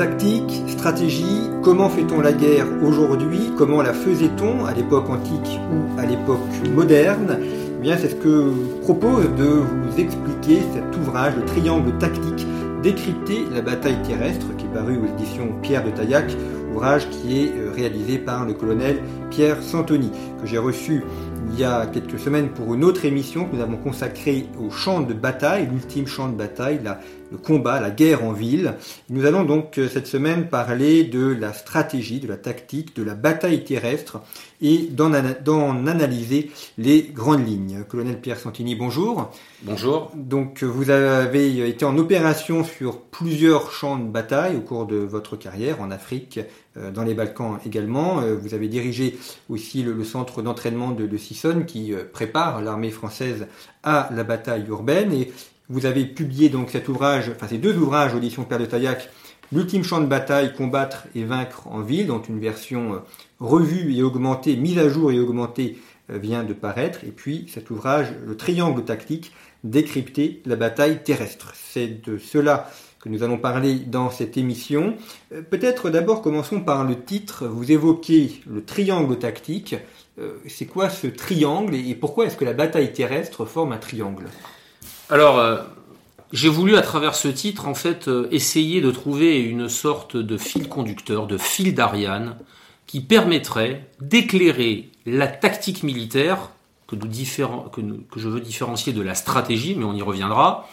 Tactique, stratégie, comment fait-on la guerre aujourd'hui Comment la faisait-on à l'époque antique ou à l'époque moderne eh bien, c'est ce que propose de vous expliquer cet ouvrage, le triangle tactique, décrypter la bataille terrestre, qui est paru aux éditions Pierre de Taillac, ouvrage qui est euh, réalisé par le colonel Pierre Santoni, que j'ai reçu il y a quelques semaines pour une autre émission que nous avons consacrée au champ de bataille, l'ultime champ de bataille, la, le combat, la guerre en ville. Nous allons donc euh, cette semaine parler de la stratégie, de la tactique, de la bataille terrestre et d'en analyser les grandes lignes. Colonel Pierre Santini, bonjour. Bonjour. Donc vous avez été en opération sur plusieurs champs de bataille au cours de votre carrière en Afrique, euh, dans les Balkans également. Euh, vous avez dirigé aussi le, centre d'entraînement de, de Sisson qui prépare l'armée française à la bataille urbaine et vous avez publié donc cet ouvrage, enfin ces deux ouvrages audition Père de Taillac, L'ultime champ de bataille, combattre et vaincre en ville, dont une version euh, revue et augmentée, mise à jour et augmentée euh, vient de paraître. Et puis cet ouvrage, Le triangle tactique, décrypter la bataille terrestre. C'est de cela que nous allons parler dans cette émission. Euh, peut-être d'abord commençons par le titre. Vous évoquez le triangle tactique. C'est quoi ce triangle et pourquoi est-ce que la bataille terrestre forme un triangle? Alors, euh, j'ai voulu à travers ce titre, en fait, euh, essayer de trouver une sorte de fil conducteur, de fil d'Ariane, qui permettrait d'éclairer la tactique militaire, que, je veux différencier de la stratégie, mais on y reviendra,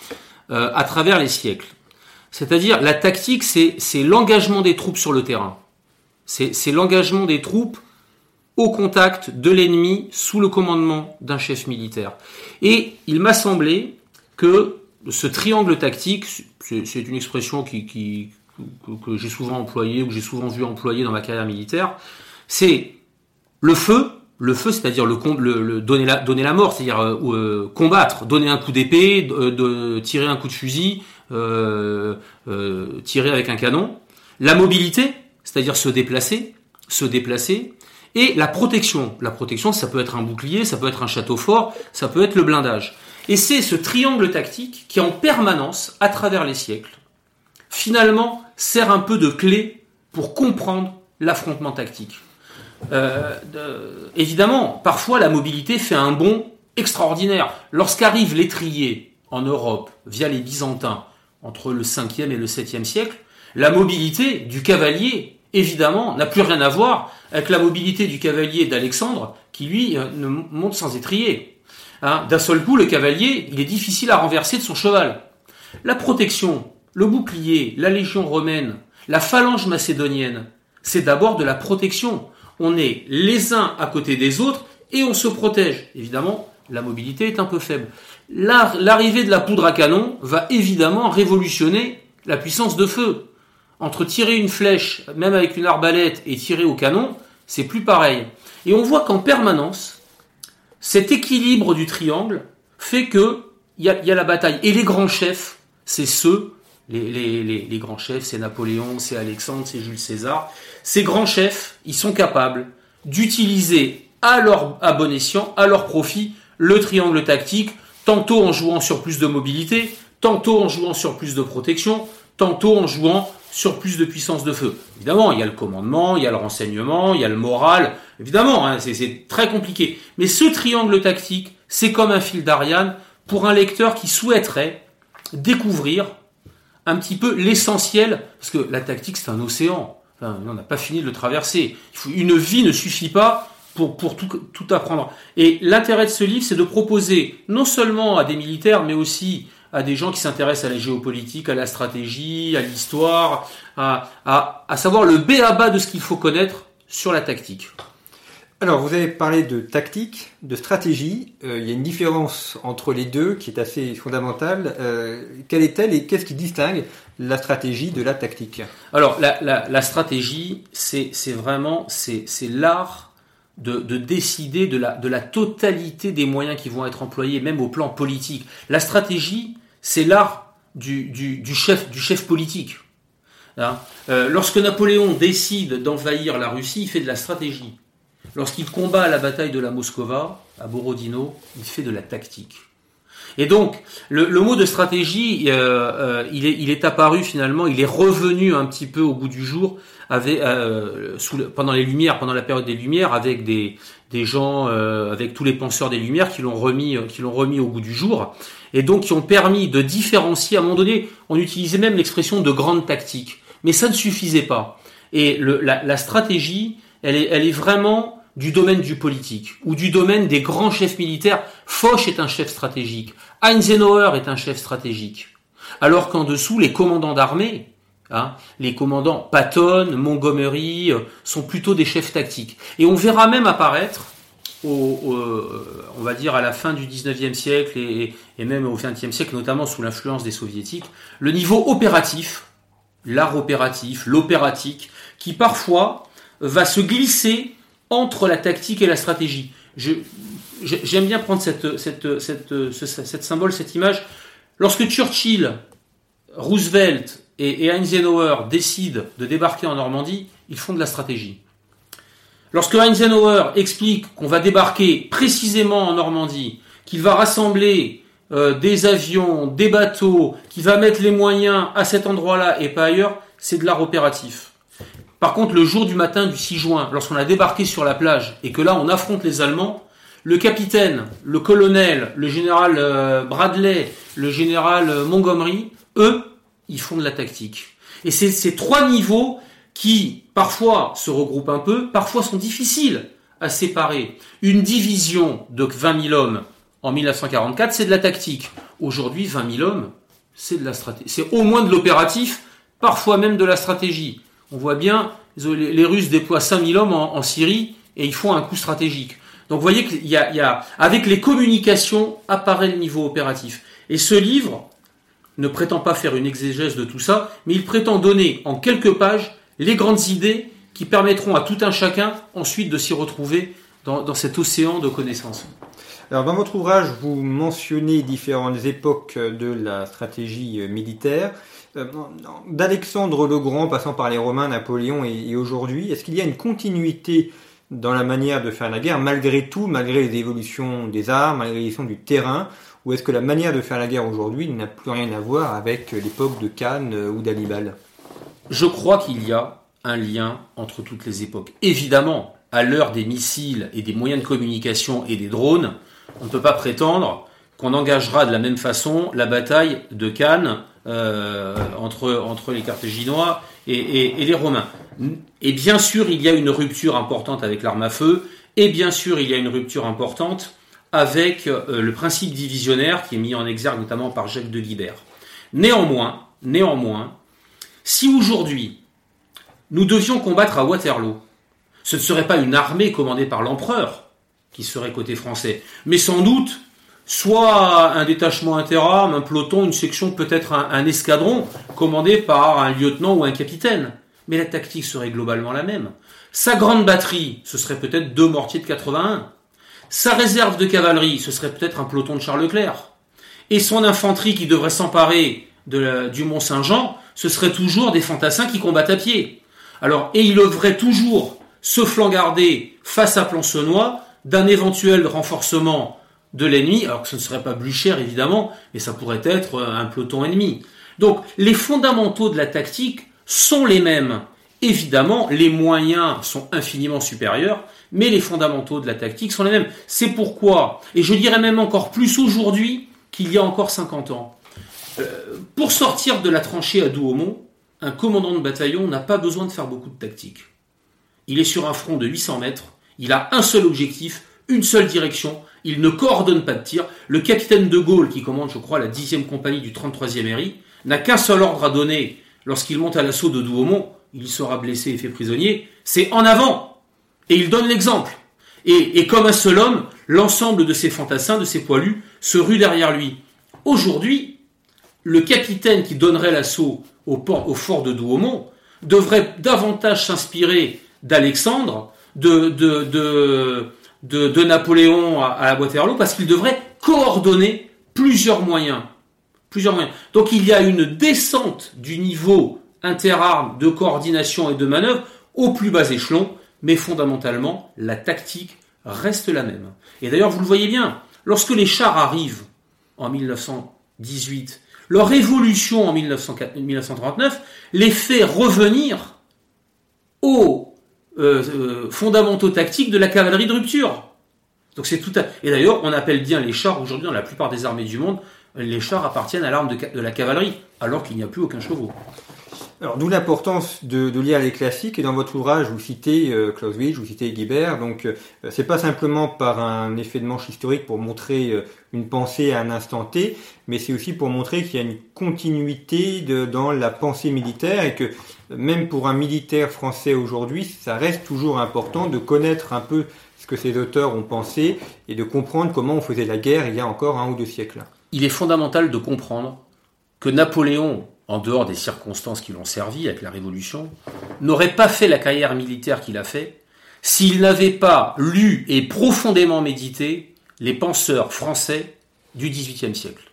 euh, à travers les siècles. C'est-à-dire, la tactique, c'est l'engagement des troupes sur le terrain. C'est l'engagement des troupes au contact de l'ennemi sous le commandement d'un chef militaire. Et il m'a semblé que ce triangle tactique, c'est une expression que, j'ai souvent employée ou que j'ai souvent vu employer dans ma carrière militaire, c'est le feu, le feu, c'est-à-dire donner la mort, c'est-à-dire euh, euh, combattre, donner un coup d'épée, tirer un coup de fusil, tirer avec un canon. La mobilité, c'est-à-dire se déplacer, se déplacer, et la protection. La protection, ça peut être un bouclier, ça peut être un château fort, ça peut être le blindage. Et c'est ce triangle tactique qui, en permanence, à travers les siècles, finalement, sert un peu de clé pour comprendre l'affrontement tactique. Euh, évidemment, parfois la mobilité fait un bond extraordinaire. Lorsqu'arrive l'étrier en Europe via les Byzantins entre le 5e et le 7e siècle, la mobilité du cavalier, évidemment, n'a plus rien à voir avec la mobilité du cavalier d'Alexandre qui, lui, euh, monte sans étrier. Hein, d'un seul coup, le cavalier, il est difficile à renverser de son cheval. La protection, le bouclier, la légion romaine, la phalange macédonienne, c'est d'abord de la protection. On est les uns à côté des autres et on se protège. Évidemment, la mobilité est un peu faible. L'arrivée de la poudre à canon va évidemment révolutionner la puissance de feu. Entre tirer une flèche, même avec une arbalète, et tirer au canon, c'est plus pareil. Et on voit qu'en permanence, cet équilibre du triangle fait que il y a, la bataille. Et les grands chefs, c'est ceux, les, grands chefs, c'est Napoléon, c'est Alexandre, c'est Jules César. Ces grands chefs, ils sont capables d'utiliser à leur à bon escient, à leur profit, le triangle tactique, tantôt en jouant sur plus de mobilité, tantôt en jouant sur plus de protection, tantôt en jouant sur plus de puissance de feu. Évidemment, il y a le commandement, il y a le renseignement, il y a le moral. Évidemment, hein, c'est très compliqué. Mais ce triangle tactique, c'est comme un fil d'Ariane pour un lecteur qui souhaiterait découvrir un petit peu l'essentiel, parce que la tactique, c'est un océan. on n'a pas fini de le traverser. une vie ne suffit pas pour, pour tout, tout apprendre. Et l'intérêt de ce livre, c'est de proposer non seulement à des militaires, mais aussi à des gens qui s'intéressent à la géopolitique, à la stratégie, à l'histoire, à, à, savoir le B à bas de ce qu'il faut connaître sur la tactique. Alors, vous avez parlé de tactique, de stratégie. Euh, il y a une différence entre les deux qui est assez fondamentale. Euh, quelle est-elle et qu'est-ce qui distingue la stratégie de la tactique? Alors, la, la, stratégie, c'est vraiment c'est l'art de, de, décider de la, totalité des moyens qui vont être employés, même au plan politique. La stratégie, c'est l'art du, chef, politique. Hein. Euh, lorsque Napoléon décide d'envahir la Russie, il fait de la stratégie. Lorsqu'il combat à la bataille de la Moscova, à Borodino, il fait de la tactique. Et donc, le, mot de stratégie, euh, euh, il est apparu finalement, il est revenu un petit peu au bout du jour avec, euh, sous pendant les Lumières, pendant la période des Lumières, avec des, des gens, avec tous les penseurs des Lumières qui l'ont remis, qui l'ont remis au goût du jour, et donc qui ont permis de différencier. À un moment donné, on utilisait même l'expression de grande tactique, mais ça ne suffisait pas. Et le, la, la stratégie, elle est, elle est vraiment du domaine du politique ou du domaine des grands chefs militaires. Foch est un chef stratégique. Eisenhower est un chef stratégique. Alors qu'en dessous, les commandants d'armée, hein, les commandants Patton, Montgomery, euh, sont plutôt des chefs tactiques. Et on verra même apparaître, au, on va dire à la fin du 19e siècle et, même au 20e siècle, notamment sous l'influence des soviétiques, le niveau opératif, l'art opératif, l'opératique, qui parfois va se glisser entre la tactique et la stratégie. j'aime bien prendre cette, symbole, cette image. Lorsque Churchill, Roosevelt et, et Eisenhower décident de débarquer en Normandie, ils font de la stratégie. Lorsque Eisenhower explique qu'on va débarquer précisément en Normandie, qu'il va rassembler euh, des avions, des bateaux, qu'il va mettre les moyens à cet endroit-là et pas ailleurs, c'est de l'art opératif. Par contre, le jour du matin du 6 juin, lorsqu'on a débarqué sur la plage et que là on affronte les Allemands, le capitaine, le colonel, le général euh, Bradley, le général euh, Montgomery, eux, ils font de la tactique. Et c'est ces trois niveaux qui, parfois, se regroupent un peu, parfois sont difficiles à séparer. Une division de 20 000 hommes en 1944, c'est de la tactique. Aujourd'hui, 20 000 hommes, c'est de la stratégie. C'est au moins de l'opératif, parfois même de la stratégie. On voit bien, les Russes déploient 5000 hommes en, Syrie et ils font un coup stratégique. Donc vous voyez qu'il y y a, avec les communications apparaît le niveau opératif. Et ce livre ne prétend pas faire une exégèse de tout ça, mais il prétend donner en quelques pages les grandes idées qui permettront à tout un chacun ensuite de s'y retrouver dans, cet océan de connaissances. Alors dans votre ouvrage, vous mentionnez différentes époques de la stratégie militaire. Euh, d'Alexandre le Grand, passant par les Romains, Napoléon et, aujourd'hui, est-ce qu'il y a une continuité dans la manière de faire la guerre, malgré tout, malgré les évolutions des armes, malgré l'évolution du terrain, ou est-ce que la manière de faire la guerre aujourd'hui n'a plus rien à voir avec l'époque de Cannes euh, ou d'Hannibal? Je crois qu'il y a un lien entre toutes les époques. Évidemment, à l'heure des missiles et des moyens de communication et des drones, on ne peut pas prétendre qu'on engagera de la même façon la bataille de Cannes euh, entre, les Carthaginois et, les Romains. Et bien sûr, il y a une rupture importante avec l'arme à feu, et bien sûr, il y a une rupture importante avec euh, le principe divisionnaire qui est mis en exergue notamment par Jacques de Guibert. Néanmoins, néanmoins, si aujourd'hui nous devions combattre à Waterloo, ce ne serait pas une armée commandée par l'empereur qui serait côté français, mais sans doute soit un détachement interarmes, un peloton, une section, peut-être un, escadron commandé par un lieutenant ou un capitaine. Mais la tactique serait globalement la même. Sa grande batterie, ce serait peut-être deux mortiers de 81. Sa réserve de cavalerie, ce serait peut-être un peloton de Charles Leclerc. Et son infanterie qui devrait s'emparer du Mont Saint-Jean, ce serait toujours des fantassins qui combattent à pied. Alors, et il devrait toujours se flangarder face à Plancenois d'un éventuel renforcement de l'ennemi, alors que ce ne serait pas Blücher évidemment, mais ça pourrait être euh, un peloton ennemi. Donc les fondamentaux de la tactique sont les mêmes. Évidemment, les moyens sont infiniment supérieurs, mais les fondamentaux de la tactique sont les mêmes. C'est pourquoi, et je dirais même encore plus aujourd'hui qu'il y a encore 50 ans, euh, pour sortir de la tranchée à Douaumont, un commandant de bataillon n'a pas besoin de faire beaucoup de tactique. Il est sur un front de 800 mètres, il a un seul objectif, une seule direction, il ne coordonne pas de tir. Le capitaine de Gaulle, qui commande, je crois, la 10e compagnie du 33e RI, n'a qu'un seul ordre à donner lorsqu'il monte à l'assaut de Douaumont. Il sera blessé et fait prisonnier. C'est en avant. Et il donne l'exemple. Et, comme un seul homme, l'ensemble de ses fantassins, de ses poilus, se rue derrière lui. Aujourd'hui, le capitaine qui donnerait l'assaut au, fort de Douaumont devrait davantage s'inspirer d'Alexandre, de, Napoléon à, à Waterloo parce qu'il devrait coordonner. Plusieurs moyens. Donc il y a une descente du niveau interarmes de coordination et de manœuvre au plus bas échelon, mais fondamentalement, la tactique reste la même. Et d'ailleurs, vous le voyez bien, lorsque les chars arrivent en 1918, leur évolution en 1939 les fait revenir aux euh, euh, fondamentaux tactiques de la cavalerie de rupture. Et d'ailleurs, on appelle bien les chars aujourd'hui dans la plupart des armées du monde, les chars appartiennent à l'arme de, la cavalerie, alors qu'il n'y a plus aucun chevaux. Alors, d'où l'importance de, lire les classiques. Et dans votre ouvrage, vous citez euh, Clausewitz, vous citez Guibert. Donc, euh, c'est pas simplement par un effet de manche historique pour montrer euh, une pensée à un instant T, mais c'est aussi pour montrer qu'il y a une continuité dans la pensée militaire et que même pour un militaire français aujourd'hui, ça reste toujours important de connaître un peu ce que ces auteurs ont pensé et de comprendre comment on faisait la guerre il y a encore un ou deux siècles. Il est fondamental de comprendre que Napoléon en dehors des circonstances qui l'ont servi avec la Révolution, n'aurait pas fait la carrière militaire qu'il a fait s'il n'avait pas lu et profondément médité les penseurs français du XVIIIe siècle.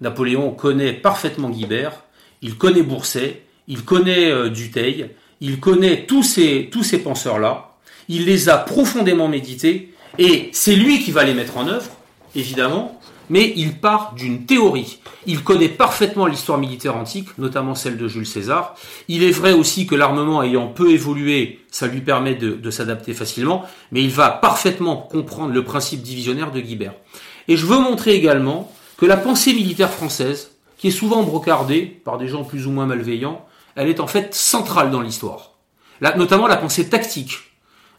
Napoléon connaît parfaitement Guibert, il connaît Bourset, il connaît euh, Dutheil, il connaît tous ces, tous ces penseurs-là, il les a profondément médités, et c'est lui qui va les mettre en œuvre, évidemment, mais il part d'une théorie. Il connaît parfaitement l'histoire militaire antique, notamment celle de Jules César. Il est vrai aussi que l'armement ayant peu évolué, ça lui permet de, s'adapter facilement, mais il va parfaitement comprendre le principe divisionnaire de Guibert. Et je veux montrer également que la pensée militaire française, qui est souvent brocardée par des gens plus ou moins malveillants, elle est en fait centrale dans l'histoire. notamment la pensée tactique.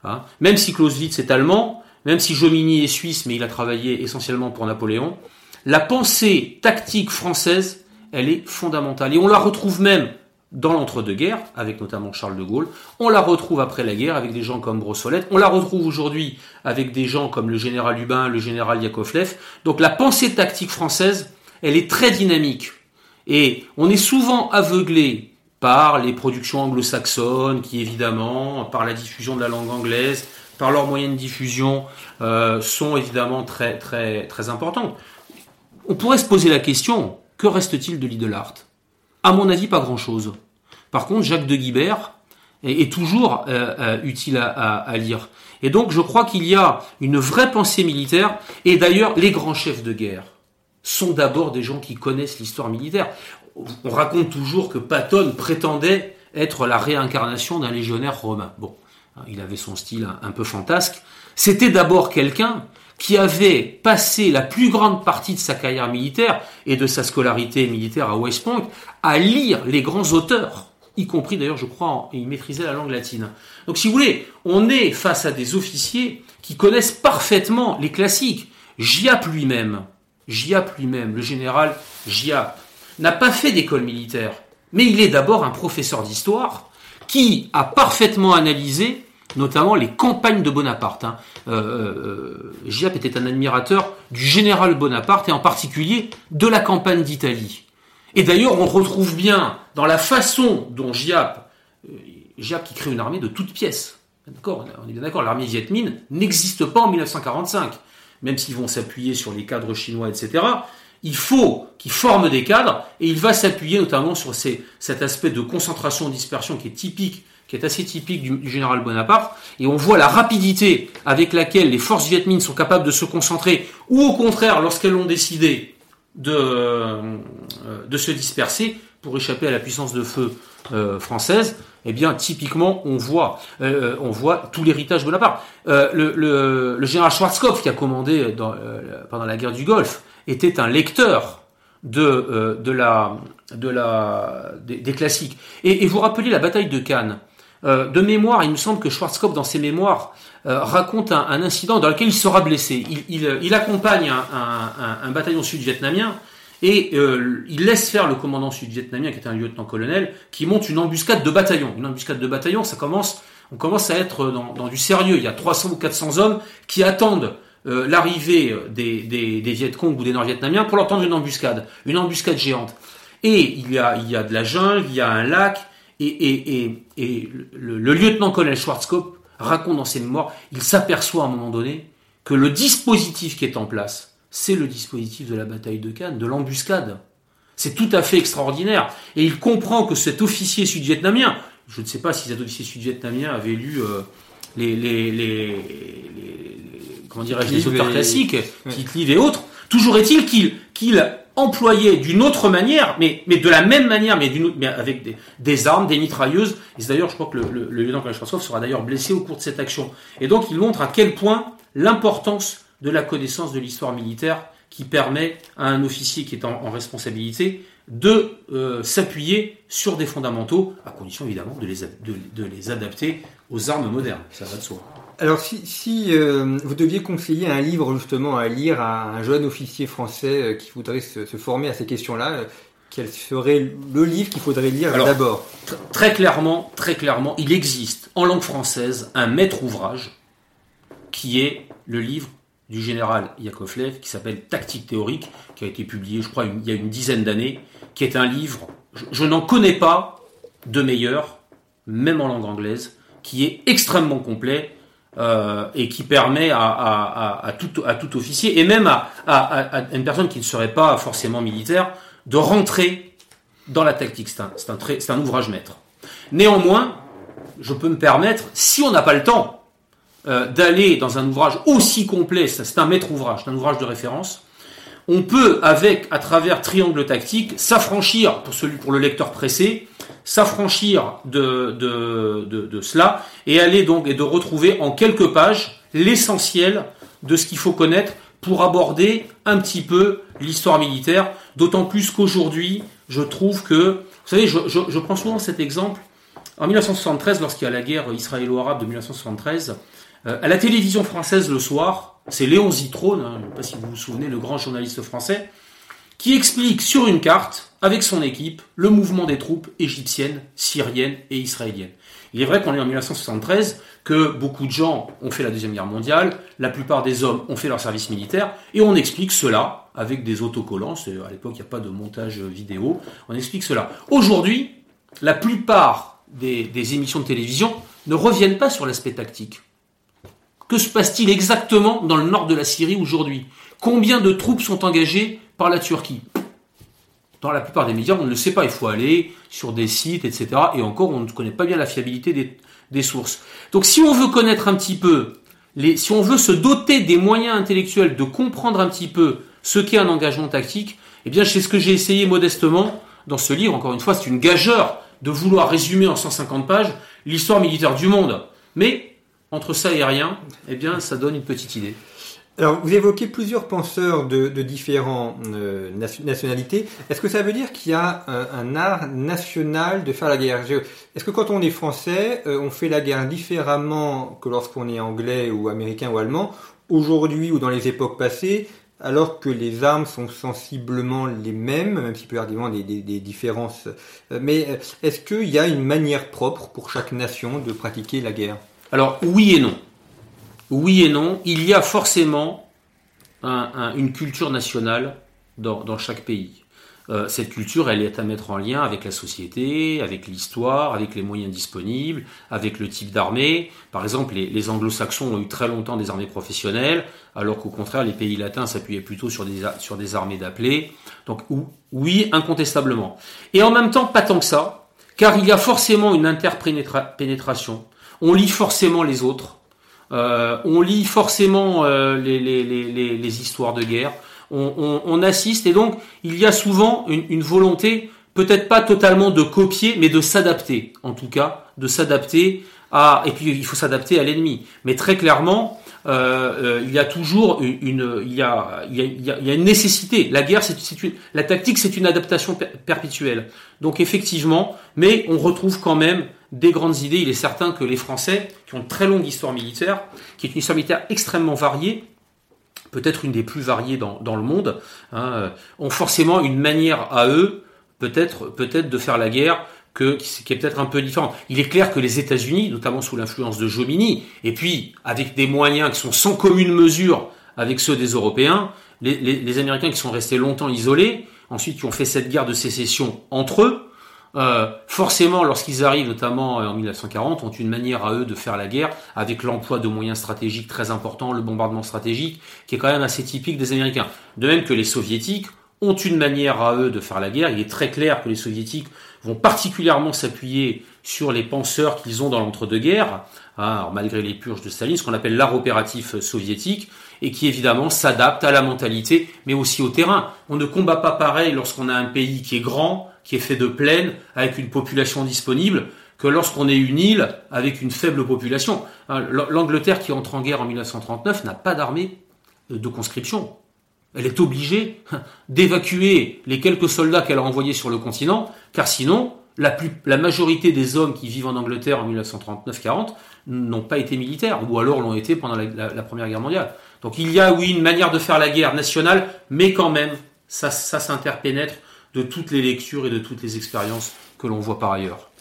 Hein. Même si Clausewitz est allemand, même si Jomini est suisse, mais il a travaillé essentiellement pour Napoléon, la pensée tactique française, elle est fondamentale. Et on la retrouve même dans l'entre-deux-guerres, avec notamment Charles de Gaulle. On la retrouve après la guerre avec des gens comme Brossolette. On la retrouve aujourd'hui avec des gens comme le général Hubin, le général Yakovlev. Donc la pensée tactique française, elle est très dynamique. Et on est souvent aveuglé par les productions anglo-saxonnes, qui évidemment, par la diffusion de la langue anglaise, par leurs moyens de diffusion, euh, sont évidemment très, très, très importants. On pourrait se poser la question, que reste-t-il de Lidl Art? À mon avis, pas grand-chose. Par contre, Jacques de Guibert est, toujours euh, euh, utile à, lire. Et donc, je crois qu'il y a une vraie pensée militaire. Et d'ailleurs, les grands chefs de guerre sont d'abord des gens qui connaissent l'histoire militaire. On raconte toujours que Patton prétendait être la réincarnation d'un légionnaire romain. Bon, il avait son style un, peu fantasque, c'était d'abord quelqu'un qui avait passé la plus grande partie de sa carrière militaire et de sa scolarité militaire à West Point à lire les grands auteurs, y compris d'ailleurs, je crois, il maîtrisait la langue latine. Donc si vous voulez, on est face à des officiers qui connaissent parfaitement les classiques. Giap lui-même, Giap lui-même, le général Giap, n'a pas fait d'école militaire, mais il est d'abord un professeur d'histoire qui a parfaitement analysé notamment les campagnes de Bonaparte. Hein. Euh, euh, Giap était un admirateur du général Bonaparte et en particulier de la campagne d'Italie. Et d'ailleurs, on retrouve bien dans la façon dont Giap, euh, qui crée une armée de toutes pièces. D'accord, on est bien d'accord, l'armée Viet n'existe pas en 1945, même s'ils vont s'appuyer sur les cadres chinois, etc il faut qu'il forme des cadres et il va s'appuyer notamment sur cet aspect de concentration-dispersion qui est typique, qui est assez typique du, général Bonaparte. Et on voit la rapidité avec laquelle les forces vietmines sont capables de se concentrer ou au contraire, lorsqu'elles ont décidé de, euh, de se disperser pour échapper à la puissance de feu euh, française, eh bien, typiquement, on voit, euh, tout l'héritage Bonaparte. le, général Schwarzkopf, qui a commandé pendant la guerre du Golfe, était un lecteur de, euh, de la, de la, des, classiques. Et, vous rappelez la bataille de Cannes. Euh, de mémoire, il me semble que Schwarzkopf, dans ses mémoires, euh, raconte un, incident dans lequel il sera blessé. Il, il, accompagne un, un, bataillon sud-vietnamien et il laisse faire le commandant sud-vietnamien, qui est un lieutenant-colonel, qui monte une embuscade de bataillon. Une embuscade de bataillon, ça commence, on commence à être dans, dans du sérieux. Il y a 300 ou 400 hommes qui attendent euh, l'arrivée des, des, des Viet Cong ou des Nord-Vietnamiens pour leur tendre une embuscade, une embuscade géante. Et il y a, y a de la jungle, il y a un lac, et, et, et, et le, lieutenant-colonel Schwarzkopf raconte dans ses mémoires, il s'aperçoit à un moment donné que le dispositif qui est en place, c'est le dispositif de la bataille de Cannes, de l'embuscade. C'est tout à fait extraordinaire. Et il comprend que cet officier sud-vietnamien, je ne sais pas si cet officier sud-vietnamien avait lu euh, les, comment dirais-je, les auteurs classiques, Tite-Live et autres. Toujours est-il qu'il qu'il employait d'une autre manière, mais, mais de la même manière, mais, d'une mais avec des, des, armes, des mitrailleuses. Et d'ailleurs, je crois que le, le, le lieutenant Kalashnikov sera d'ailleurs blessé au cours de cette action. Et donc, il montre à quel point l'importance de la connaissance de l'histoire militaire qui permet à un officier qui est en, en responsabilité de euh, s'appuyer sur des fondamentaux, à condition évidemment de les, de, de les adapter aux armes modernes. Ça va de soi. Alors, si, si euh, vous deviez conseiller un livre justement à lire à un jeune officier français euh, qui voudrait se, se, former à ces questions-là, euh, quel serait le livre qu'il faudrait lire d'abord? Très clairement, très clairement, il existe en langue française un maître ouvrage qui est le livre du général Yakovlev qui s'appelle Tactique théorique, qui a été publié, je crois, il y a une dizaine d'années, qui est un livre, je, je n'en connais pas de meilleur, même en langue anglaise, qui est extrêmement complet euh, et qui permet à, à, à, tout, à tout officier et même à, une personne qui ne serait pas forcément militaire de rentrer dans la tactique. C'est un, un, un ouvrage maître. Néanmoins, je peux me permettre, si on n'a pas le temps euh, d'aller dans un ouvrage aussi complet, c'est un maître ouvrage, c'est un ouvrage de référence, on peut, avec, à travers triangle tactique, s'affranchir, pour celui, pour le lecteur pressé, s'affranchir de, cela et aller donc et de retrouver en quelques pages l'essentiel de ce qu'il faut connaître pour aborder un petit peu l'histoire militaire, d'autant plus qu'aujourd'hui, je trouve que, vous savez, je, prends souvent cet exemple, en 1973, lorsqu'il y a la guerre israélo-arabe de 1973, euh, à la télévision française le soir, c'est Léon Zitrone, hein, je ne sais pas si vous vous souvenez, le grand journaliste français, qui explique sur une carte, avec son équipe, le mouvement des troupes égyptiennes, syriennes et israéliennes. Il est vrai qu'on est en 1973, que beaucoup de gens ont fait la Deuxième Guerre mondiale, la plupart des hommes ont fait leur service militaire, et on explique cela avec des autocollants, à l'époque il n'y a pas de montage vidéo, on explique cela. Aujourd'hui, la plupart des, des émissions de télévision ne reviennent pas sur l'aspect tactique. Que se passe-t-il exactement dans le nord de la Syrie aujourd'hui? Combien de troupes sont engagées par la Turquie? Dans la plupart des médias, on ne le sait pas. Il faut aller sur des sites, etc. Et encore, on ne connaît pas bien la fiabilité des, sources. Donc si on veut connaître un petit peu, les, si on veut se doter des moyens intellectuels de comprendre un petit peu ce qu'est un engagement tactique, eh bien c'est ce que j'ai essayé modestement dans ce livre. Encore une fois, c'est une gageure de vouloir résumer en 150 pages l'histoire militaire du monde. Mais entre ça et rien, eh bien, ça donne une petite idée. Alors, vous évoquez plusieurs penseurs de, de différentes euh, nationalités. Est-ce que ça veut dire qu'il y a un, un, art national de faire la guerre? Est-ce que quand on est français, euh, on fait la guerre différemment que lorsqu'on est anglais ou américain ou allemand Aujourd'hui ou dans les époques passées, alors que les armes sont sensiblement les mêmes, même s'il peut y des, des, des différences? Euh, mais est-ce qu'il y a une manière propre pour chaque nation de pratiquer la guerre? Alors, oui et non oui et non, il y a forcément un, un, une culture nationale dans, chaque pays. Euh, cette culture, elle est à mettre en lien avec la société, avec l'histoire, avec les moyens disponibles, avec le type d'armée. Par exemple, les, anglo-saxons ont eu très longtemps des armées professionnelles, alors qu'au contraire, les pays latins s'appuyaient plutôt sur des, sur des armées d'appelés. Donc oui, incontestablement. Et en même temps, pas tant que ça, car il y a forcément une interpénétration. On lit forcément les autres euh, on lit forcément euh, les, histoires de guerre. On, assiste et donc il y a souvent une, volonté, peut-être pas totalement de copier, mais de s'adapter. En tout cas, de s'adapter à. Et puis il faut s'adapter à l'ennemi. Mais très clairement, euh, il y a toujours une, il, y a, une nécessité. La guerre, c'est une, la tactique, c'est une adaptation per perpétuelle. Donc effectivement, mais on retrouve quand même des grandes idées. Il est certain que les Français, qui ont une très longue histoire militaire, qui est une histoire militaire extrêmement variée, peut-être une des plus variées dans, le monde, hein, ont forcément une manière à eux, peut-être peut-être de faire la guerre que, qui est peut-être un peu différente. Il est clair que les États-Unis, notamment sous l'influence de Jomini, et puis avec des moyens qui sont sans commune mesure avec ceux des Européens, les, les, les Américains qui sont restés longtemps isolés, ensuite qui ont fait cette guerre de sécession entre eux, euh, forcément, lorsqu'ils arrivent, notamment euh, en 1940, ont une manière à eux de faire la guerre, avec l'emploi de moyens stratégiques très importants, le bombardement stratégique, qui est quand même assez typique des Américains. De même que les Soviétiques ont une manière à eux de faire la guerre. Il est très clair que les Soviétiques vont particulièrement s'appuyer sur les penseurs qu'ils ont dans l'entre-deux-guerres, hein, malgré les purges de Staline, ce qu'on appelle l'art opératif soviétique. Et qui évidemment s'adapte à la mentalité, mais aussi au terrain. On ne combat pas pareil lorsqu'on a un pays qui est grand, qui est fait de plaines, avec une population disponible, que lorsqu'on est une île avec une faible population. Hein, L'Angleterre qui entre en guerre en 1939 n'a pas d'armée de conscription. Elle est obligée d'évacuer les quelques soldats qu'elle a envoyés sur le continent, car sinon, la, la majorité des hommes qui vivent en Angleterre en 1939-40 n'ont pas été militaires, ou alors l'ont été pendant la, Première Guerre mondiale. Donc il y a, oui, une manière de faire la guerre nationale, mais quand même, ça, ça s'interpénètre de toutes les lectures et de toutes les expériences que l'on voit par ailleurs.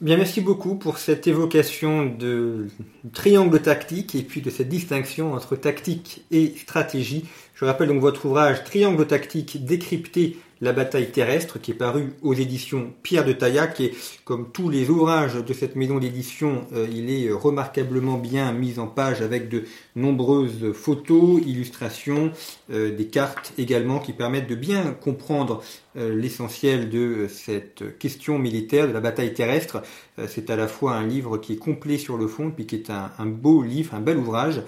Bien, merci beaucoup pour cette évocation de triangle tactique et puis de cette distinction entre tactique et stratégie. Je rappelle donc votre ouvrage Triangle tactique décrypté la bataille terrestre qui est paru aux éditions Pierre de Taillac et comme tous les ouvrages de cette maison d'édition, euh, il est remarquablement bien mis en page avec de nombreuses photos, illustrations, euh, des cartes également qui permettent de bien comprendre euh, l'essentiel de cette question militaire de la bataille terrestre. C'est à la fois un livre qui est complet sur le fond puis qui est un, beau livre, un bel ouvrage,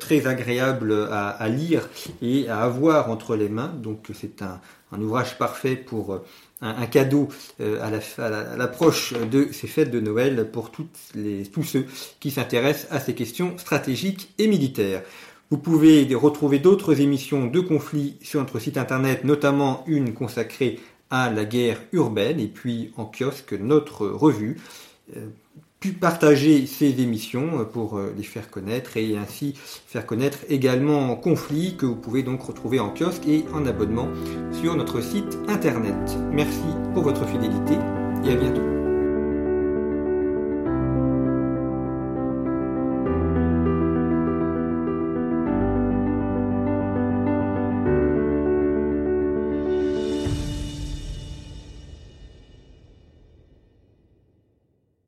très agréable à, à lire et à avoir entre les mains. Donc c'est un, un ouvrage parfait pour euh, un, cadeau euh, à l'approche de ces fêtes de Noël pour les, tous ceux qui s'intéressent à ces questions stratégiques et militaires. Vous pouvez retrouver d'autres émissions de conflits sur notre site internet, notamment une consacrée à la guerre urbaine et puis en kiosque notre revue. Euh, pu partager ces émissions pour euh, les faire connaître et ainsi faire connaître également Conflit que vous pouvez donc retrouver en kiosque et en abonnement sur notre site internet. Merci pour votre fidélité et à bientôt.